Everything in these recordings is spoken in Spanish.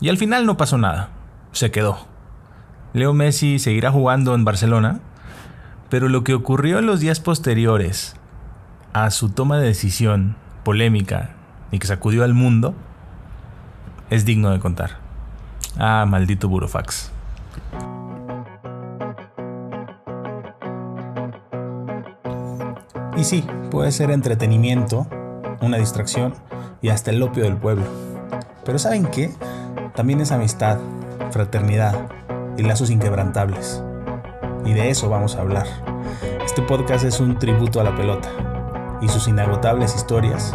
Y al final no pasó nada. Se quedó. Leo Messi seguirá jugando en Barcelona, pero lo que ocurrió en los días posteriores a su toma de decisión polémica y que sacudió al mundo es digno de contar. Ah, maldito Burofax. Y sí, puede ser entretenimiento, una distracción y hasta el opio del pueblo. Pero ¿saben qué? También es amistad, fraternidad y lazos inquebrantables. Y de eso vamos a hablar. Este podcast es un tributo a la pelota y sus inagotables historias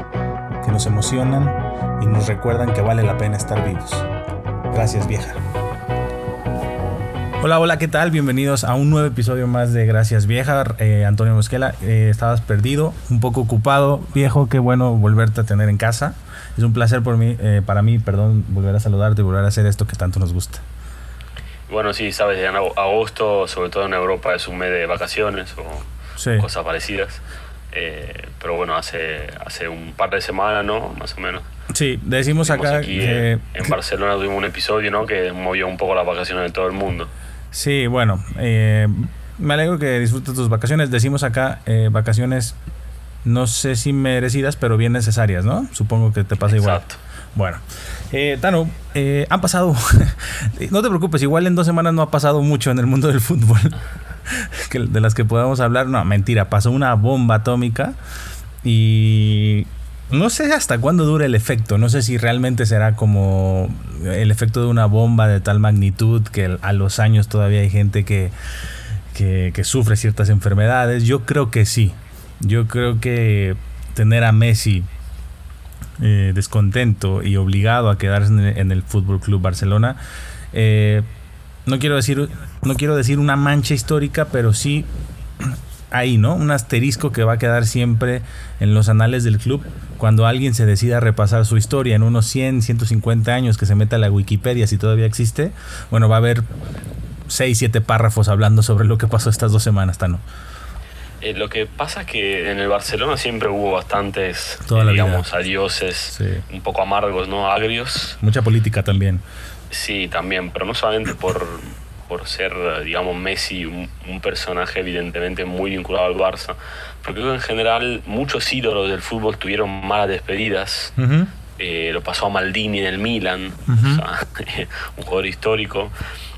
que nos emocionan y nos recuerdan que vale la pena estar vivos. Gracias vieja. Hola, hola, ¿qué tal? Bienvenidos a un nuevo episodio más de Gracias Vieja. Eh, Antonio Mosquela, eh, estabas perdido, un poco ocupado. Viejo, qué bueno volverte a tener en casa. Es un placer por mí, eh, para mí, perdón, volver a saludarte y volver a hacer esto que tanto nos gusta. Bueno, sí, sabes, en agosto, sobre todo en Europa, es un mes de vacaciones o cosas parecidas. pero bueno, hace, hace un par de semanas, ¿no? Más o menos. Sí, decimos acá aquí que... En Barcelona tuvimos un episodio, ¿no? Que movió un poco las vacaciones de todo el mundo. Sí, bueno, eh, me alegro que disfrutes tus vacaciones. Decimos acá eh, vacaciones, no sé si merecidas, pero bien necesarias, ¿no? Supongo que te pasa Exacto. igual. Bueno, eh, Tano, eh, han pasado, no te preocupes, igual en dos semanas no ha pasado mucho en el mundo del fútbol, de las que podamos hablar. No, mentira, pasó una bomba atómica y no sé hasta cuándo dura el efecto, no sé si realmente será como el efecto de una bomba de tal magnitud que a los años todavía hay gente que, que, sufre ciertas enfermedades. Yo creo que sí, yo creo que tener a Messi eh, descontento y obligado a quedarse en el, Fútbol Club Barcelona, eh, no quiero decir no quiero decir una mancha histórica, pero sí ahí, ¿no? Un asterisco que va a quedar siempre en los anales del club cuando alguien se decida a repasar su historia en unos 100, 150 años que se meta a la Wikipedia si todavía existe. Bueno, va a haber 6, 7 párrafos hablando sobre lo que pasó estas dos semanas, Tano. Eh, lo que pasa es que en el Barcelona siempre hubo bastantes, digamos, adioses, un poco amargos, ¿no? Agrios. Mucha política también. Sí, también, pero no solamente por, por ser, digamos, Messi un, personaje evidentemente muy vinculado al Barça, porque en general muchos ídolos del fútbol tuvieron malas despedidas. Eh, lo pasó a Maldini en el Milan, un jugador histórico,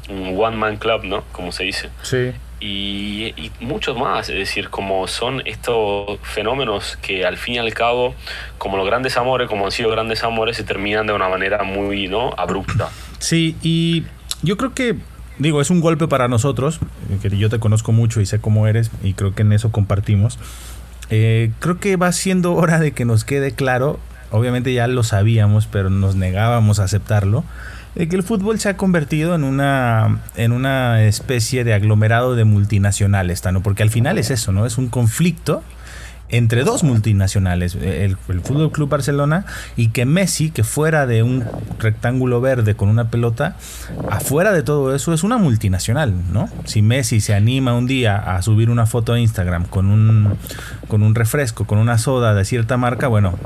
un one-man club, ¿no? Como se dice. Sí. Y, y, muchos más, es decir, como son estos fenómenos que al fin y al cabo, como los grandes amores, como han sido grandes amores, se terminan de una manera muy ¿no? abrupta. Sí, y yo creo que digo, es un golpe para nosotros, que yo te conozco mucho y sé cómo eres y creo que en eso compartimos. Eh, creo que va siendo hora de que nos quede claro, obviamente ya lo sabíamos, pero nos negábamos a aceptarlo, de que el fútbol se ha convertido en una, en una especie de aglomerado de multinacionales, ¿no? porque al final es eso, ¿no? Es un conflicto entre dos multinacionales, el, Fútbol Club Barcelona y que Messi, que fuera de un rectángulo verde con una pelota, afuera de todo eso es una multinacional, ¿no? Si Messi se anima un día a subir una foto a Instagram con un, con un refresco, con una soda de cierta marca, bueno,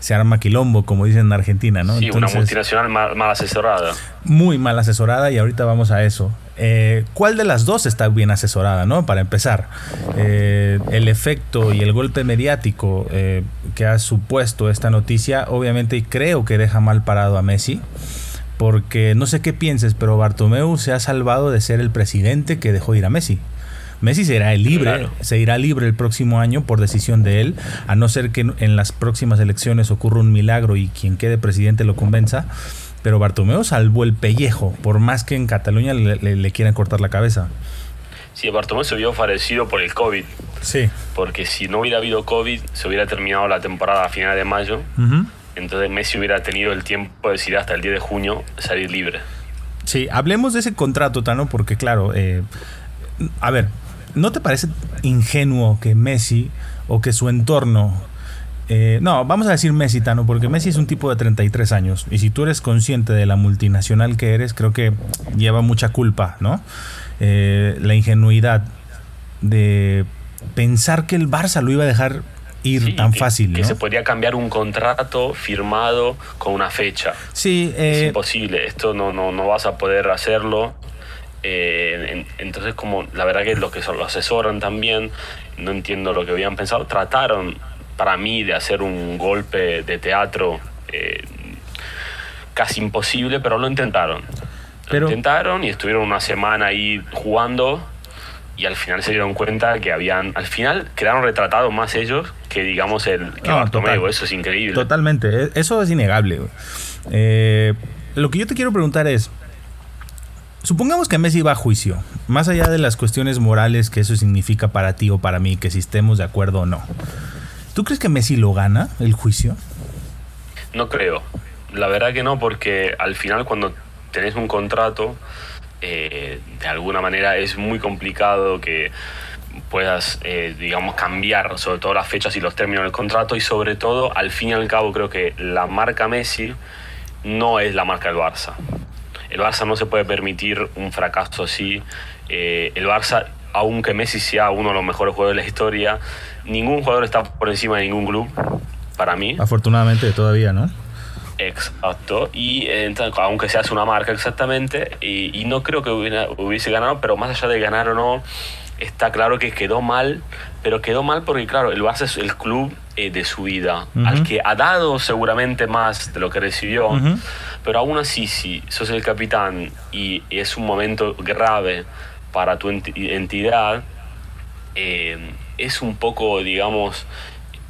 se arma quilombo, como dicen en Argentina, ¿no? Sí, una multinacional mal, asesorada. Muy mal asesorada y ahorita vamos a eso. Eh, ¿Cuál de las dos está bien asesorada, no? Para empezar, eh, el efecto y el golpe mediático eh, que ha supuesto esta noticia, obviamente creo que deja mal parado a Messi. Porque no sé qué pienses, pero Bartomeu se ha salvado de ser el presidente que dejó ir a Messi. Messi será libre, se irá libre el próximo año por decisión de él, a no ser que en las próximas elecciones ocurra un milagro y quien quede presidente lo convenza. Pero Bartomeu salvó el pellejo, por más que en Cataluña le, quieran cortar la cabeza. Sí, Bartomeu se vio favorecido por el COVID. Sí. Porque si no hubiera habido COVID, se hubiera terminado la temporada a finales de mayo. Entonces Messi hubiera tenido el tiempo de decir hasta el 10 de junio salir libre. Sí, hablemos de ese contrato, Tano, porque claro, eh, a ver, ¿No te parece ingenuo que Messi o que su entorno... Eh, no, vamos a decir Messi, Tano, porque Messi es un tipo de 33 años. Y si tú eres consciente de la multinacional que eres, creo que lleva mucha culpa, ¿no? Eh, la ingenuidad de pensar que el Barça lo iba a dejar ir tan fácil. Que se podría cambiar un contrato firmado con una fecha. Sí, es eh, imposible. Esto no, no, no vas a poder hacerlo. Eh, entonces, como la verdad que los que lo asesoran también, no entiendo lo que habían pensado, trataron para mí de hacer un golpe de teatro eh, casi imposible, pero lo intentaron. Lo intentaron y estuvieron una semana ahí jugando y al final se dieron cuenta que habían, al final quedaron retratados más ellos que digamos el que Bartomeu, eso es increíble. Totalmente, e, eso es innegable. Eh, lo que yo te quiero preguntar es, supongamos que Messi va a juicio, más allá de las cuestiones morales que eso significa para ti o para mí, que si estemos de acuerdo o no. ¿Tú crees que Messi lo gana el juicio? No creo. La verdad que no, porque al final cuando tenés un contrato, eh, de alguna manera es muy complicado que puedas, eh, digamos, cambiar sobre todo las fechas y los términos del contrato y sobre todo, al fin y al cabo, creo que la marca Messi no es la marca del Barça. El Barça no se puede permitir un fracaso así. Eh, el Barça, aunque Messi sea uno de los mejores jugadores de la historia, ningún jugador está por encima de ningún club, para mí. Afortunadamente todavía, ¿no? Exacto, y aunque se hace una marca exactamente, y, no creo que hubiese ganado, pero más allá de ganar o no, está claro que quedó mal, pero quedó mal porque, claro, el Barça es el club eh, de su vida, al que ha dado seguramente más de lo que recibió, pero aún así, si sos el capitán y es un momento grave para tu entidad, eh, es un poco, digamos,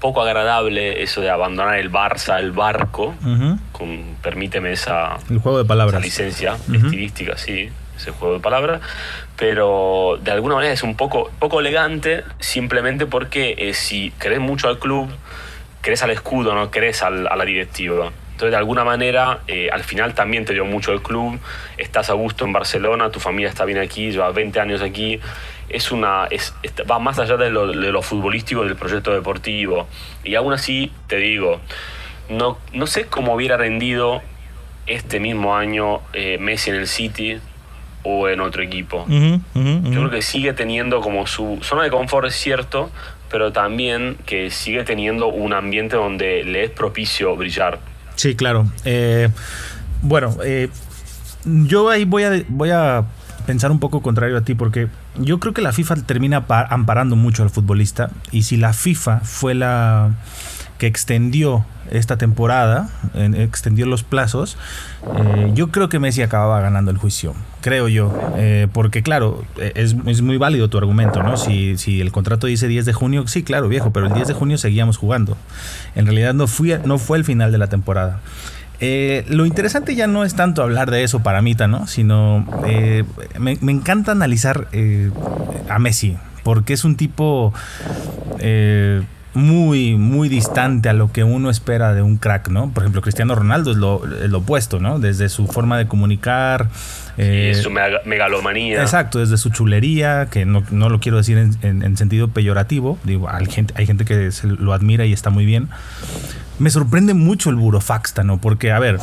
poco agradable eso de abandonar el Barça, el barco, con, permíteme esa, el juego de palabras. licencia estilística, sí, ese juego de palabras, pero de alguna manera es un poco, poco elegante simplemente porque eh, si querés mucho al club, querés al escudo, no querés a la directiva. Entonces, de alguna manera, eh, al final también te dio mucho el club, estás a gusto en Barcelona, tu familia está bien aquí, llevas 20 años aquí, es una, es, va más allá de lo, de lo, futbolístico del proyecto deportivo. Y aún así, te digo, no, no sé cómo hubiera rendido este mismo año eh, Messi en el City o en otro equipo. Yo creo que sigue teniendo como su zona de confort, es cierto, pero también que sigue teniendo un ambiente donde le es propicio brillar. Sí, claro. Eh, bueno, eh, yo ahí voy a, voy a pensar un poco contrario a ti, porque yo creo que la FIFA termina amparando mucho al futbolista. Y si la FIFA fue la que extendió esta temporada, extendió los plazos, eh, yo creo que Messi acababa ganando el juicio, creo yo, eh, porque claro, e, es, muy válido tu argumento, ¿no? Si, si, el contrato dice 10 de junio, sí, claro, viejo, pero el 10 de junio seguíamos jugando. En realidad no, no fue el final de la temporada. Eh, lo interesante ya no es tanto hablar de eso para Mita, ¿no? Sino eh, me, encanta analizar eh, a Messi, porque es un tipo muy, muy distante a lo que uno espera de un crack, ¿no? Por ejemplo, Cristiano Ronaldo es lo, opuesto, ¿no? Desde su forma de comunicar. Eh, su megalomanía. Exacto, desde su chulería, que no, lo quiero decir en, sentido peyorativo. Digo, hay gente, hay gente que lo admira y está muy bien me sorprende mucho el burofaxta, Porque, a ver,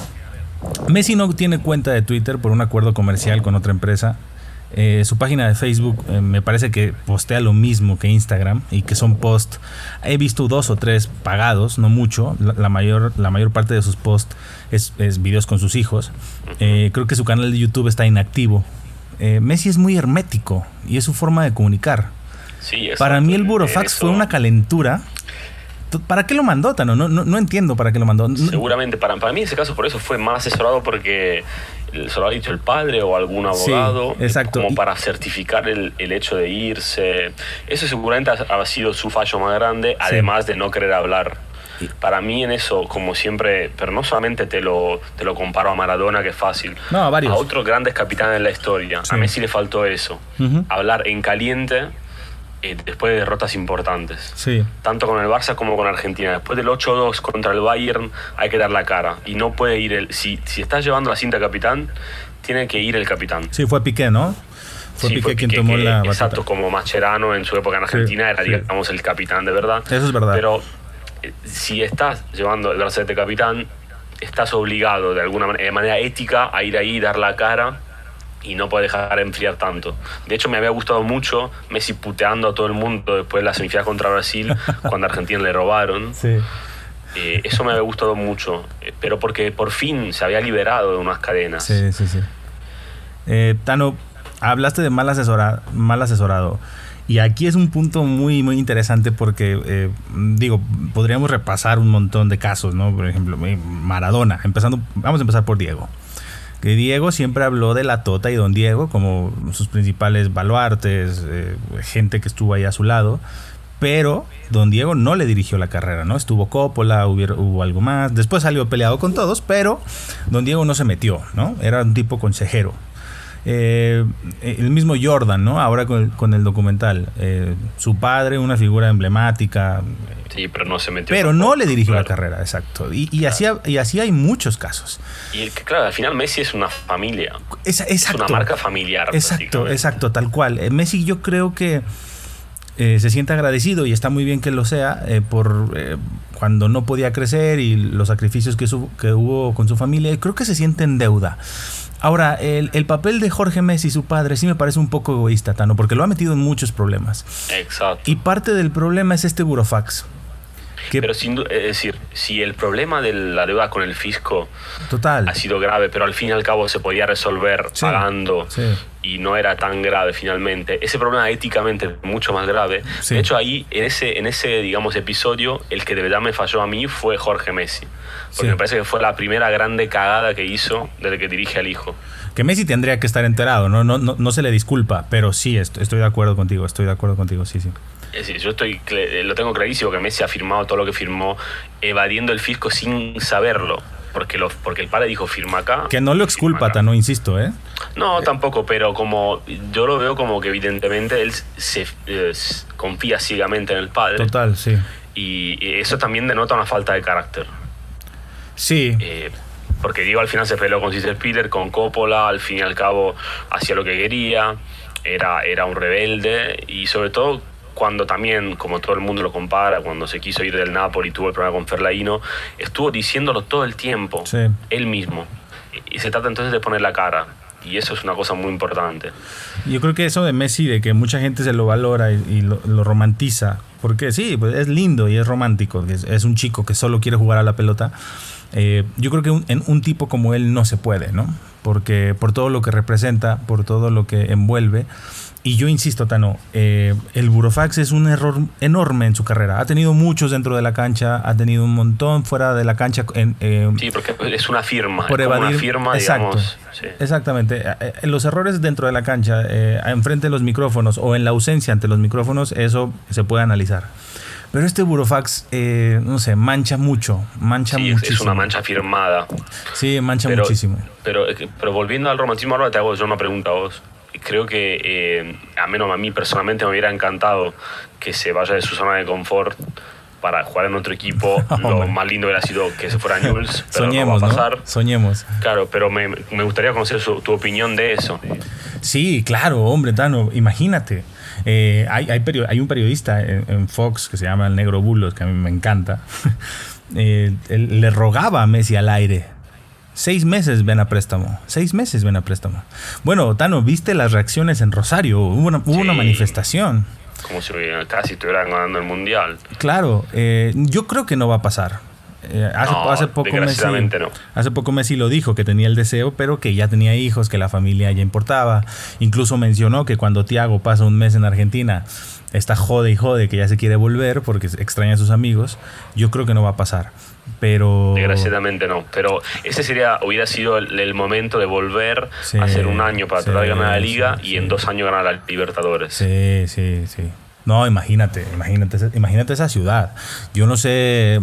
Messi no tiene cuenta de Twitter por un acuerdo comercial con otra empresa. Eh, su página de Facebook eh, me parece que postea lo mismo que Instagram y que son posts. He visto dos o tres pagados, no mucho. La, mayor, la mayor parte de sus posts es, videos con sus hijos. Eh, creo que su canal de YouTube está inactivo. Messi es muy hermético y es su forma de comunicar. Para mí el burofax fue una calentura ¿Para qué lo mandó, Tano? No, no, entiendo para qué lo mandó. Seguramente, para, para mí ese caso por eso fue más asesorado porque se lo ha dicho el padre o algún abogado. exacto. Como para certificar el, el, hecho de irse. Eso seguramente ha, sido su fallo más grande, además de no querer hablar. Para mí en eso, como siempre, pero no solamente te lo, te lo comparo a Maradona, que es fácil. No, a varios. A otros grandes capitanes de la historia. A Messi le faltó eso. Hablar en caliente eh, después de derrotas importantes. Sí. Tanto con el Barça como con Argentina. Después del 8-2 contra el Bayern hay que dar la cara. Y no puede ir el... Si, si estás llevando la cinta capitán, tiene que ir el capitán. Sí, fue Piqué, ¿no? Fue Piqué, quien tomó la Exacto, como Mascherano en su época en Argentina era, digamos, el capitán de verdad. Eso es verdad. Pero eh, si estás llevando el de capitán, estás obligado de alguna manera, de manera ética a ir ahí, dar la cara y no puede dejar enfriar tanto. De hecho, me había gustado mucho Messi puteando a todo el mundo después de la semifinal contra Brasil, cuando a Argentina le robaron. Sí. Eh, eso me había gustado mucho, eh, pero porque por fin se había liberado de unas cadenas. Sí, sí, sí. Eh, Tano, hablaste de mal, asesora, mal asesorado. Y aquí es un punto muy, muy interesante porque, digo, podríamos repasar un montón de casos, ¿no? Por ejemplo, Maradona, empezando, vamos a empezar por Diego que Diego siempre habló de la Tota y Don Diego como sus principales baluartes, eh, gente que estuvo ahí a su lado. Pero Don Diego no le dirigió la carrera, ¿no? Estuvo Coppola, hubo, hubo algo más. Después salió peleado con todos, pero Don Diego no se metió, ¿no? Era un tipo consejero. Eh, el mismo Jordan, ¿no? Ahora con el, documental. Eh, su padre, una figura emblemática. Sí, pero no se metió. Pero no le dirigió la carrera, exacto. Y, así, y así hay muchos casos. Y claro, al final Messi es una familia. Es, una marca familiar. Exacto, exacto, tal cual. Eh, Messi yo creo que se siente agradecido y está muy bien que lo sea por cuando no podía crecer y los sacrificios que, que hubo con su familia. Creo que se siente en deuda. Ahora, el, papel de Jorge Messi, su padre, sí me parece un poco egoísta, Tano, porque lo ha metido en muchos problemas. Exacto. Y parte del problema es este burofax. Pero sin es decir, si el problema de la deuda con el fisco Total. ha sido grave, pero al fin y al cabo se podía resolver pagando y no era tan grave finalmente, ese problema éticamente es mucho más grave. De hecho, ahí, en ese, en ese, digamos, episodio, el que de verdad me falló a mí fue Jorge Messi. Porque me parece que fue la primera grande cagada que hizo desde que dirige al hijo. Que Messi tendría que estar enterado, no, no, no, no se le disculpa, pero sí, estoy, estoy de acuerdo contigo, estoy de acuerdo contigo, sí, sí. Es decir, yo estoy, lo tengo clarísimo que Messi ha firmado todo lo que firmó evadiendo el fisco sin saberlo. Porque, lo, porque el padre dijo firma acá. Que no lo exculpa, no insisto, ¿eh? No, tampoco, pero como yo lo veo como que evidentemente él se confía ciegamente en el padre. Total, sí. Y eso también denota una falta de carácter. Sí. Eh, porque digo, al final se peleó con Cesar Piller, con Coppola, al fin y al cabo hacía lo que quería, era, era un rebelde y sobre todo cuando también, como todo el mundo lo compara, cuando se quiso ir del Napoli y tuvo el problema con Ferlaino, estuvo diciéndolo todo el tiempo, él mismo. Y se trata entonces de poner la cara. Y eso es una cosa muy importante. Yo creo que eso de Messi, de que mucha gente se lo valora y, lo, romantiza, porque sí, pues es lindo y es romántico, es, un chico que solo quiere jugar a la pelota. Eh, yo creo que en un tipo como él no se puede, ¿no? Porque por todo lo que representa, por todo lo que envuelve, y yo insisto, Tano, eh, el Burofax es un error enorme en su carrera. Ha tenido muchos dentro de la cancha, ha tenido un montón fuera de la cancha. En, eh, sí, porque es una firma. Por evadir, una firma, exacto, Exactamente. Eh, los errores dentro de la cancha, enfrente de los micrófonos o en la ausencia ante los micrófonos, eso se puede analizar. Pero este Burofax, no sé, mancha mucho, mancha sí, muchísimo. Es una mancha firmada. Sí, mancha muchísimo. Pero, pero volviendo al romantismo, ahora te hago yo una pregunta a vos creo que eh, a menos a mí personalmente me hubiera encantado que se vaya de su zona de confort para jugar en otro equipo. Lo más lindo hubiera sido que se fuera Newell's, pero Soñemos, no va a pasar. Soñemos. Claro, pero me, me gustaría conocer tu opinión de eso. Sí, claro, hombre, Tano, imagínate. Eh, hay, hay, hay, un periodista en, Fox que se llama El Negro Bulos, que a mí me encanta. Eh, él le rogaba a Messi al aire Seis meses ven a préstamo. Seis meses ven a préstamo. Bueno, Tano, ¿viste las reacciones en Rosario? Hubo una, hubo una manifestación. Como si casi estuvieran ganando el mundial. Claro, eh, yo creo que no va a pasar. Eh, hace, hace, poco Messi, no. hace poco Messi lo dijo que tenía el deseo, pero que ya tenía hijos, que la familia ya importaba. Incluso mencionó que cuando Tiago pasa un mes en Argentina, está jode y jode que ya se quiere volver porque extraña a sus amigos. Yo creo que no va a pasar pero desgraciadamente no pero ese sería hubiera sido el, momento de volver a hacer un año para tratar de ganar la liga y en dos años ganar la Libertadores sí sí sí no imagínate imagínate imagínate esa ciudad yo no sé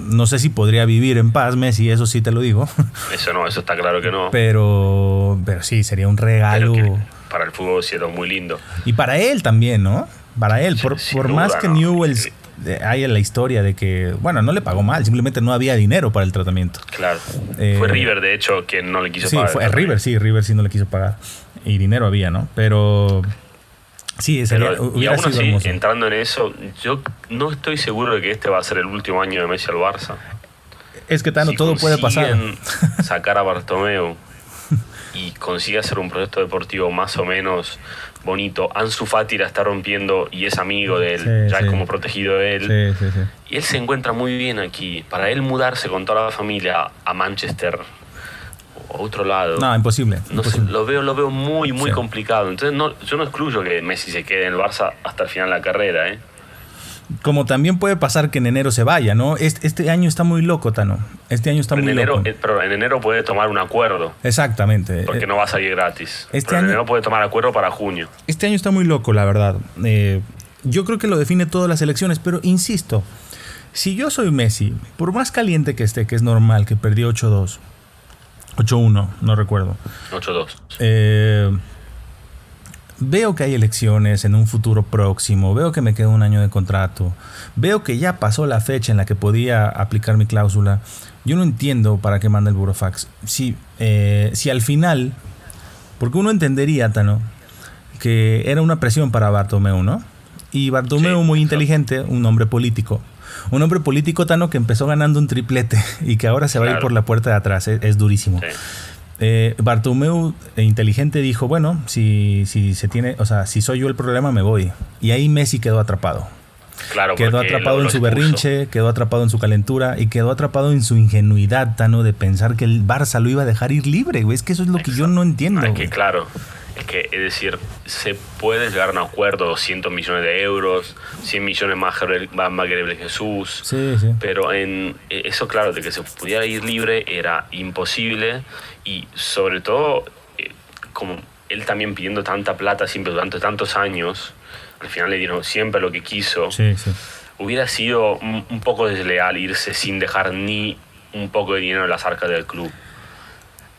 no sé si podría vivir en paz Messi eso sí te lo digo eso no eso está claro que no pero pero sí sería un regalo para el fútbol sido muy lindo y para él también no para él por, por más que Newell's hay en la historia de que, bueno, no le pagó mal, simplemente no había dinero para el tratamiento. Claro. Eh, fue River, de hecho, quien no le quiso pagar. Sí, fue River, sí, River sí no le quiso pagar. Y dinero había, ¿no? Pero sí, sería, y aún así, entrando en eso, yo no estoy seguro de que este va a ser el último año de Messi al Barça. Es que Tano, todo puede pasar. sacar a Bartomeu. y consigue hacer un proyecto deportivo más o menos bonito. Ansu Fati la está rompiendo y es amigo de él, ya es como protegido de él. y él se encuentra muy bien aquí. Para él mudarse con toda la familia a Manchester o otro lado. No, imposible. No lo veo, lo veo muy, muy complicado. Entonces no, yo no excluyo que Messi se quede en el Barça hasta el final de la carrera, ¿eh? Como también puede pasar que en enero se vaya, ¿no? Este, este año está muy loco, Tano. Este año está muy enero, loco. Eh, pero en enero puede tomar un acuerdo. Exactamente. Porque no va a salir gratis. Este año, en enero puede tomar acuerdo para junio. Este año está muy loco, la verdad. Eh, yo creo que lo define todas las elecciones, pero insisto, si yo soy Messi, por más caliente que esté, que es normal, que perdí 8-2, 8-1, no recuerdo. 8-2. Eh veo que hay elecciones en un futuro próximo, veo que me queda un año de contrato, veo que ya pasó la fecha en la que podía aplicar mi cláusula, yo no entiendo para qué manda el burofax. Si, eh, si al final, porque uno entendería, Tano, que era una presión para Bartomeu, ¿no? Y Bartomeu, muy inteligente, un hombre político. Un hombre político, Tano, que empezó ganando un triplete y que ahora se va a ir por la puerta de atrás. Es, durísimo. Eh, Bartomeu, eh, inteligente, dijo, bueno, si, si se tiene, o sea, si soy yo el problema, me voy. Y ahí Messi quedó atrapado. Claro, quedó atrapado en su berrinche, quedó atrapado en su calentura y quedó atrapado en su ingenuidad, Tano, de pensar que el Barça lo iba a dejar ir libre, güey. Es que eso es lo que yo no entiendo. Que, claro, que, es decir, se puede llegar a un acuerdo, 200 millones de euros, 100 millones más de Jesús. Sí, sí. Pero en e, eso, claro, de que se pudiera ir libre era imposible y sobre todo, eh, como él también pidiendo tanta plata siempre durante tantos años, al final le dieron siempre lo que quiso, hubiera sido un, poco desleal irse sin dejar ni un poco de dinero en las arcas del club.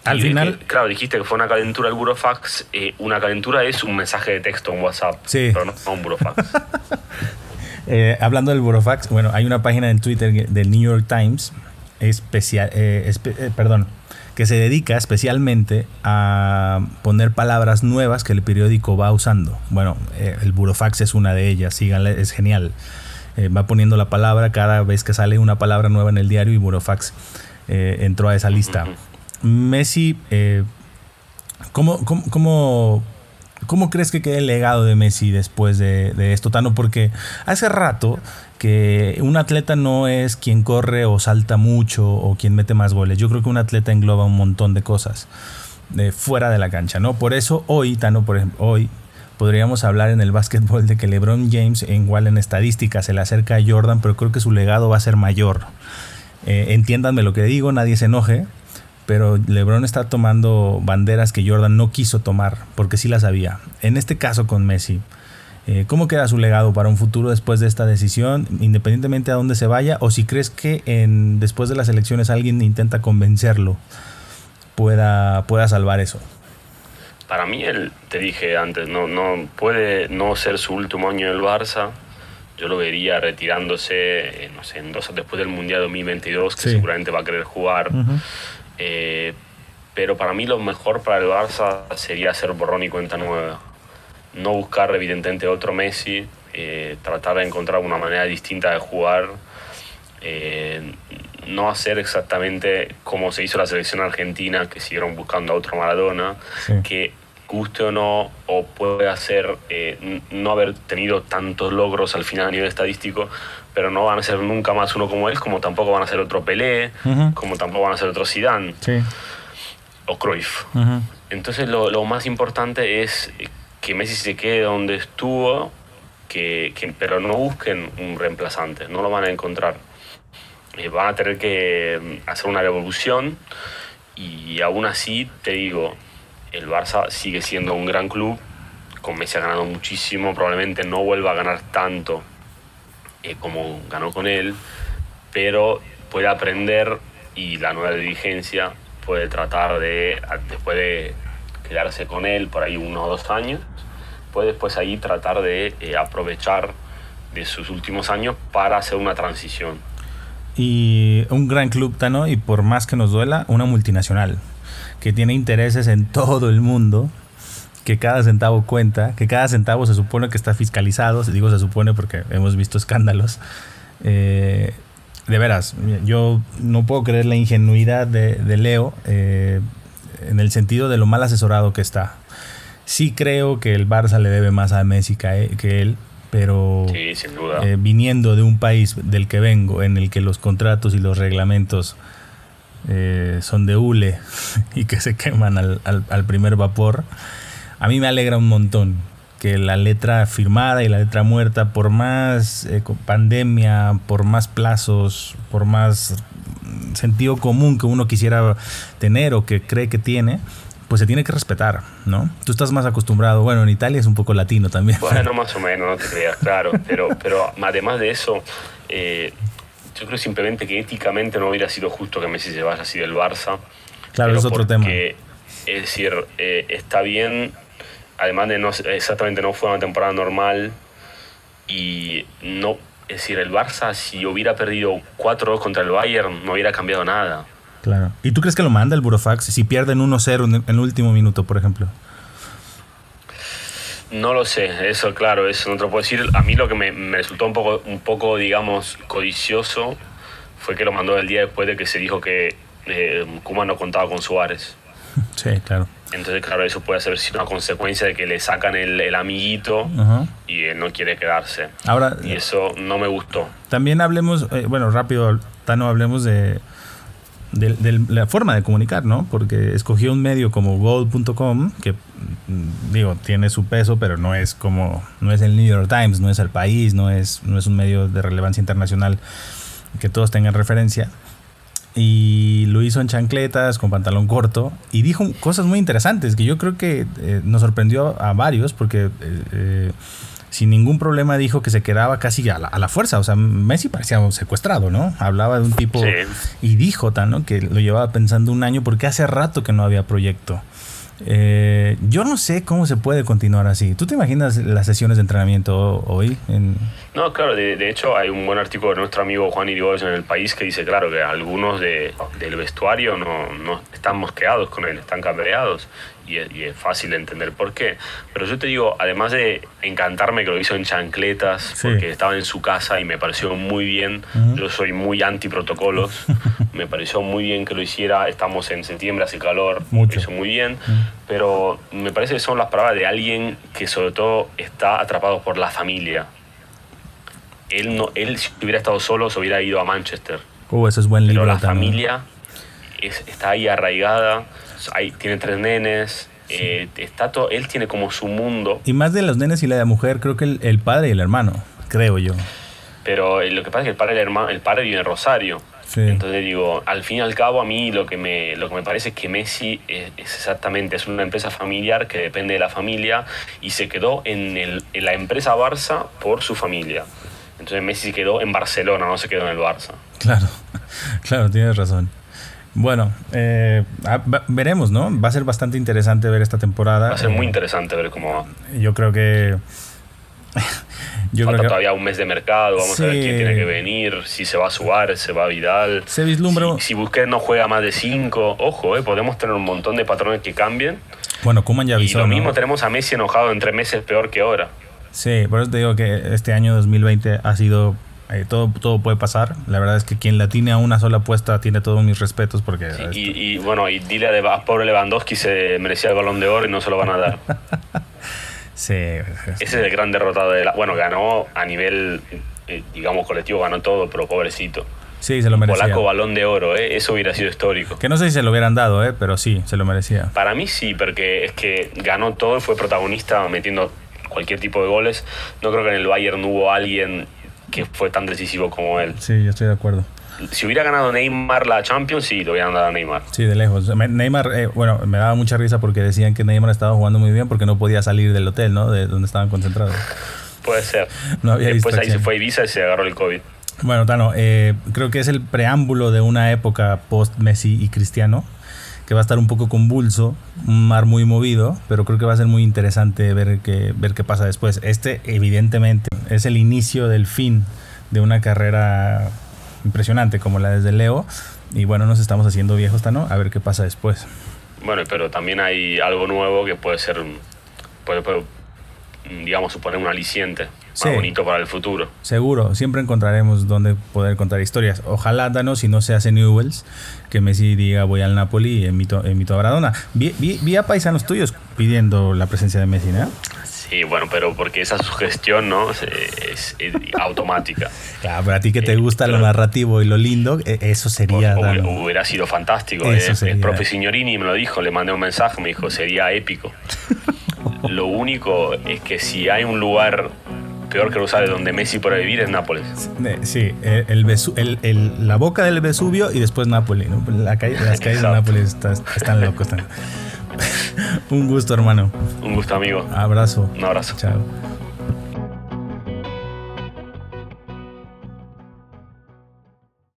Al final. claro, dijiste que fue una calentura el burofax. Eh, una calentura es un mensaje de texto en WhatsApp, sí. pero no, un burofax. Eh, hablando del burofax, bueno, hay una página en Twitter del New York Times especial, perdón, que se dedica especialmente a poner palabras nuevas que el periódico va usando. Bueno, eh, el burofax es una de ellas, síganle, es genial. Eh, va poniendo la palabra cada vez que sale una palabra nueva en el diario y burofax eh, entró a esa lista. Messi, ¿cómo, cómo, cómo ¿Cómo crees que quede el legado de Messi después de, esto, Tano? Porque hace rato que un atleta no es quien corre o salta mucho o quien mete más goles. Yo creo que un atleta engloba un montón de cosas de fuera de la cancha, ¿no? Por eso hoy, Tano, por ejemplo, hoy podríamos hablar en el básquetbol de que LeBron James, igual en estadística, se le acerca a Jordan, pero creo que su legado va a ser mayor. Eh, entiéndanme lo que digo, nadie se enoje, pero LeBron está tomando banderas que Jordan no quiso tomar, porque sí las había. En este caso con Messi, eh, ¿cómo queda su legado para un futuro después de esta decisión, independientemente a dónde se vaya, o si crees que en, después de las elecciones alguien intenta convencerlo, pueda, pueda salvar eso? Para mí, él, te dije antes, no, no puede no ser su último año en el Barça. Yo lo vería retirándose, eh, no sé, en dos, después del Mundial 2022, que seguramente va a querer jugar. Eh, pero para mí lo mejor para el Barça sería hacer borrón y cuenta nueva. No buscar evidentemente otro Messi, eh, tratar de encontrar una manera distinta de jugar, eh, no hacer exactamente como se hizo la selección argentina, que siguieron buscando a otro Maradona, que guste o no, o puede hacer no haber tenido tantos logros al final a nivel estadístico, pero no van a ser nunca más uno como él, como tampoco van a ser otro Pelé, como tampoco van a ser otro Zidane o Cruyff. Entonces lo, más importante es que Messi se quede donde estuvo, que, pero no busquen un reemplazante, no lo van a encontrar. Eh, van a tener que mm, hacer una revolución y aún así te digo, el Barça sigue siendo un gran club, con Messi ha ganado muchísimo, probablemente no vuelva a ganar tanto eh, como ganó con él, pero puede aprender y la nueva dirigencia puede tratar de, después de quedarse con él por ahí uno o dos años, puede después ahí tratar de eh, aprovechar de sus últimos años para hacer una transición. Y un gran club, Tano, y por más que nos duela, una multinacional que tiene intereses en todo el mundo que cada centavo cuenta, que cada centavo se supone que está fiscalizado, digo se supone porque hemos visto escándalos. Eh, de veras, yo no puedo creer la ingenuidad de, Leo. Eh, en el sentido de lo mal asesorado que está. Sí creo que el Barça le debe más a Messi que, él, pero eh, viniendo de un país del que vengo, en el que los contratos y los reglamentos eh, son de hule y que se queman al, al, primer vapor, a mí me alegra un montón que la letra firmada y la letra muerta, por más eh, pandemia, por más plazos, por más sentido común que uno quisiera tener o que cree que tiene, pues se tiene que respetar, ¿no? Tú estás más acostumbrado, bueno, en Italia es un poco latino también. Bueno, más o menos, no te creas, claro, pero, pero además de eso, eh, yo creo simplemente que éticamente no hubiera sido justo que Messi se vaya así del Barça. Claro, es otro tema. Es decir, eh, está bien, además de no, exactamente no fue una temporada normal y no, es decir, el Barça si hubiera perdido 4-2 contra el Bayern no hubiera cambiado nada. Claro. ¿Y tú crees que lo manda el Burofax si pierden 1-0 en el último minuto, por ejemplo? No lo sé, eso claro, eso no te lo puedo decir. A mí lo que me, resultó un poco, un poco, digamos, codicioso fue que lo mandó el día después de que se dijo que eh, Kuma no contaba con Suárez. Sí, claro. Entonces, claro, eso puede ser una consecuencia de que le sacan el, amiguito y él no quiere quedarse. Ahora, y eso no me gustó. También hablemos, eh, bueno, rápido, Tano, hablemos de, de, la forma de comunicar, ¿no? Porque escogió un medio como gold.com, que mm, digo, tiene su peso, pero no es como, no es el New York Times, no es el país, no es, no es un medio de relevancia internacional que todos tengan referencia. Y lo hizo en chancletas, con pantalón corto, y dijo cosas muy interesantes que yo creo que eh, nos sorprendió a varios, porque... Eh, eh, sin ningún problema dijo que se quedaba casi a la, fuerza. O sea, Messi parecía secuestrado, ¿no? Hablaba de un tipo y dijo ¿no? que lo llevaba pensando un año porque hace rato que no había proyecto. Eh, yo no sé cómo se puede continuar así. ¿Tú te imaginas las sesiones de entrenamiento hoy? No, claro, de, hecho hay un buen artículo de nuestro amigo Juan Irigoyen en El País que dice, claro, que algunos de, del vestuario no, no, están mosqueados con él, están cabreados y es, fácil de entender por qué. Pero yo te digo, además de encantarme que lo hizo en chancletas, porque estaba en su casa y me pareció muy bien, yo soy muy anti protocolos, me pareció muy bien que lo hiciera, estamos en septiembre, hace calor, Mucho. hizo muy bien, pero me parece que son las palabras de alguien que sobre todo está atrapado por la familia. Él, no, él si hubiera estado solo, se hubiera ido a Manchester. Uh, eso es buen libro. Pero la familia está ahí arraigada tiene tres nenes, eh, está todo, él tiene como su mundo. Y más de los nenes y la de mujer, creo que el, padre y el hermano, creo yo. Pero eh, lo que pasa es que el padre, el hermano, el padre vive en Rosario. Entonces digo, al fin y al cabo a mí lo que me, lo que me parece es que Messi es, exactamente, es una empresa familiar que depende de la familia y se quedó en, el, en la empresa Barça por su familia. Entonces Messi se quedó en Barcelona, no se quedó en el Barça. Claro, claro, tienes razón. Bueno, eh, veremos, ¿no? Va a ser bastante interesante ver esta temporada. Va a ser muy interesante ver cómo va. Yo creo que. yo Falta todavía un mes de mercado, vamos a ver quién tiene que venir, si se va a Suárez, se va a Vidal. Se vislumbra. Si, si Busquets no juega más de cinco, ojo, eh, podemos tener un montón de patrones que cambien. Bueno, Kuman ya avisó. Y lo mismo tenemos a Messi enojado en tres meses, peor que ahora. Sí, por eso te digo que este año 2020 ha sido eh, todo, todo puede pasar. La verdad es que quien la tiene a una sola apuesta tiene todos mis respetos porque... y, bueno, y dile a, pobre Lewandowski se merecía el balón de oro y no se lo van a dar. sí. Ese es el gran derrotado de la... Bueno, ganó a nivel, eh, digamos, colectivo, ganó todo, pero pobrecito. Sí, se lo merecía. Polaco balón de oro, ¿eh? eso hubiera sido histórico. Que no sé si se lo hubieran dado, ¿eh? pero sí, se lo merecía. Para mí sí, porque es que ganó todo, fue protagonista metiendo cualquier tipo de goles. No creo que en el Bayern hubo alguien que fue tan decisivo como él. Sí, yo estoy de acuerdo. Si hubiera ganado Neymar la Champions, sí, lo hubieran dado a Neymar. Sí, de lejos. Neymar, eh, bueno, me daba mucha risa porque decían que Neymar estaba jugando muy bien porque no podía salir del hotel, ¿no? De donde estaban concentrados. Puede ser. No había Después ahí se fue a Ibiza y se agarró el COVID. Bueno, Tano, eh, creo que es el preámbulo de una época post-Messi y Cristiano que va a estar un poco convulso, un mar muy movido, pero creo que va a ser muy interesante ver qué, ver qué pasa después. Este, evidentemente, es el inicio del fin de una carrera impresionante como la desde Leo. Y bueno, nos estamos haciendo viejos, ¿no? A ver qué pasa después. Bueno, pero también hay algo nuevo que puede ser. Puede, digamos, suponer un aliciente más bonito para el futuro. Seguro, siempre encontraremos donde poder contar historias. Ojalá, Danos, si no se hace Newells, que Messi diga voy al Napoli y invito, a Maradona. Vi, vi, a paisanos tuyos pidiendo la presencia de Messi, ¿no? Sí, bueno, pero porque esa sugestión no es, automática. Claro, pero a ti que te eh, gusta lo narrativo y lo lindo, e, eso sería. hubiera sido fantástico. Eso eh, El profe Signorini me lo dijo, le mandé un mensaje, me dijo, sería épico. lo único es que si hay un lugar peor que lo sabe donde Messi puede vivir es Nápoles. Sí, el, la boca del Vesubio y después Nápoles. las calles de Nápoles están locos. Un gusto, hermano. Un gusto, amigo. Abrazo. Un abrazo. Chao.